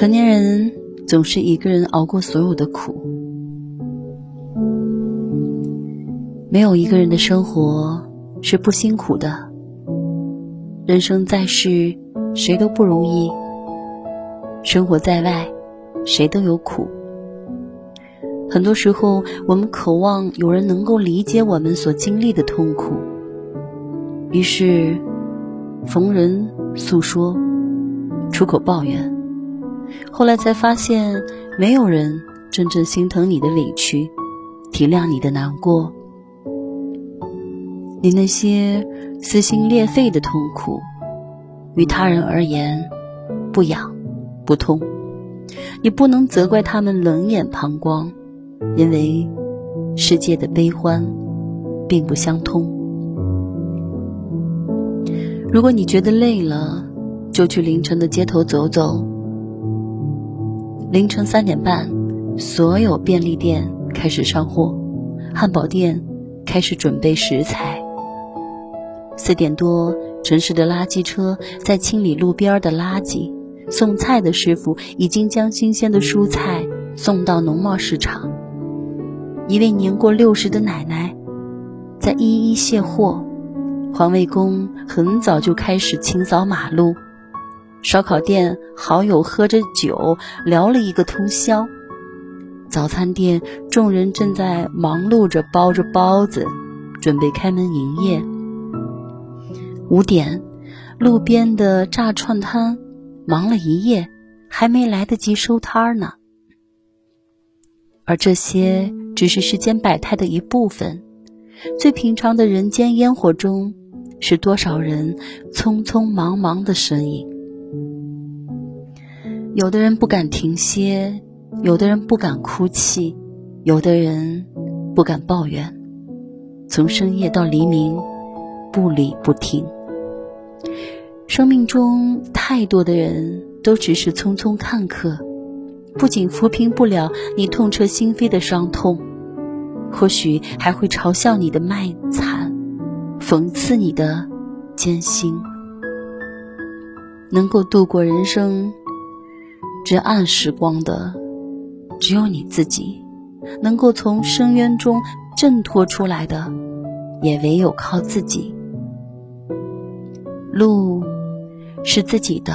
成年人总是一个人熬过所有的苦，没有一个人的生活是不辛苦的。人生在世，谁都不容易；生活在外，谁都有苦。很多时候，我们渴望有人能够理解我们所经历的痛苦，于是逢人诉说，出口抱怨。后来才发现，没有人真正心疼你的委屈，体谅你的难过。你那些撕心裂肺的痛苦，于他人而言不痒不痛，你不能责怪他们冷眼旁观。因为世界的悲欢并不相通。如果你觉得累了，就去凌晨的街头走走。凌晨三点半，所有便利店开始上货，汉堡店开始准备食材。四点多，城市的垃圾车在清理路边的垃圾，送菜的师傅已经将新鲜的蔬菜送到农贸市场。一位年过六十的奶奶，在一一卸货，环卫工很早就开始清扫马路，烧烤店好友喝着酒聊了一个通宵，早餐店众人正在忙碌着包着包子，准备开门营业。五点，路边的炸串摊忙了一夜，还没来得及收摊呢，而这些。只是世间百态的一部分，最平常的人间烟火中，是多少人匆匆忙忙的身影。有的人不敢停歇，有的人不敢哭泣，有的人不敢抱怨，从深夜到黎明，不理不听。生命中太多的人都只是匆匆看客，不仅抚平不了你痛彻心扉的伤痛。或许还会嘲笑你的卖惨，讽刺你的艰辛。能够度过人生这暗时光的，只有你自己；能够从深渊中挣脱出来的，也唯有靠自己。路是自己的，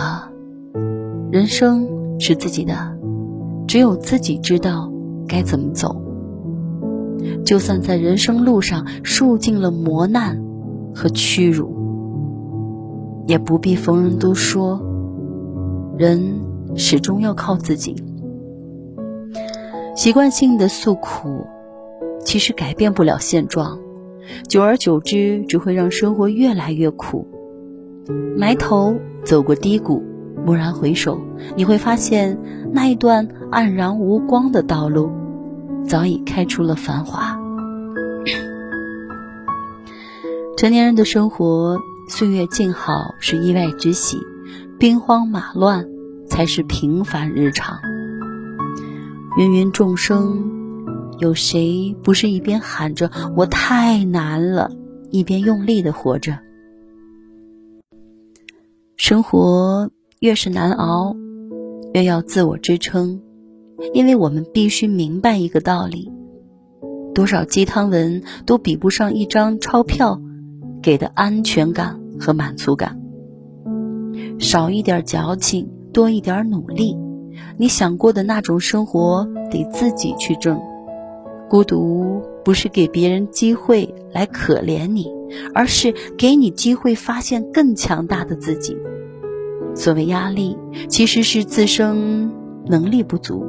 人生是自己的，只有自己知道该怎么走。就算在人生路上受尽了磨难和屈辱，也不必逢人都说，人始终要靠自己。习惯性的诉苦，其实改变不了现状，久而久之只会让生活越来越苦。埋头走过低谷，蓦然回首，你会发现那一段黯然无光的道路。早已开出了繁华。成年人的生活，岁月静好是意外之喜，兵荒马乱才是平凡日常。芸芸众生，有谁不是一边喊着“我太难了”，一边用力的活着？生活越是难熬，越要自我支撑。因为我们必须明白一个道理：多少鸡汤文都比不上一张钞票给的安全感和满足感。少一点矫情，多一点努力。你想过的那种生活，得自己去挣。孤独不是给别人机会来可怜你，而是给你机会发现更强大的自己。所谓压力，其实是自身能力不足。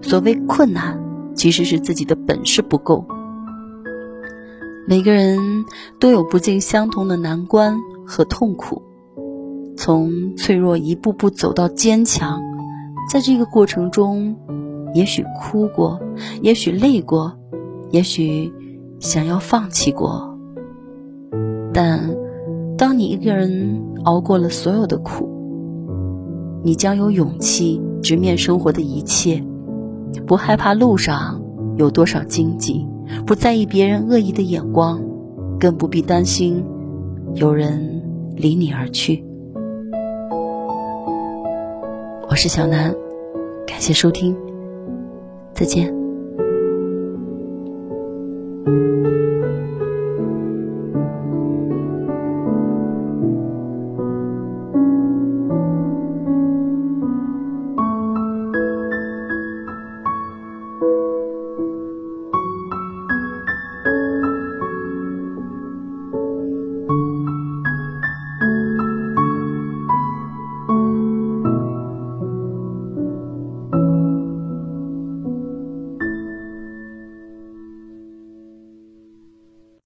所谓困难，其实是自己的本事不够。每个人都有不尽相同的难关和痛苦，从脆弱一步步走到坚强，在这个过程中，也许哭过，也许累过，也许想要放弃过。但当你一个人熬过了所有的苦，你将有勇气直面生活的一切。不害怕路上有多少荆棘，不在意别人恶意的眼光，更不必担心有人离你而去。我是小南感谢收听再见。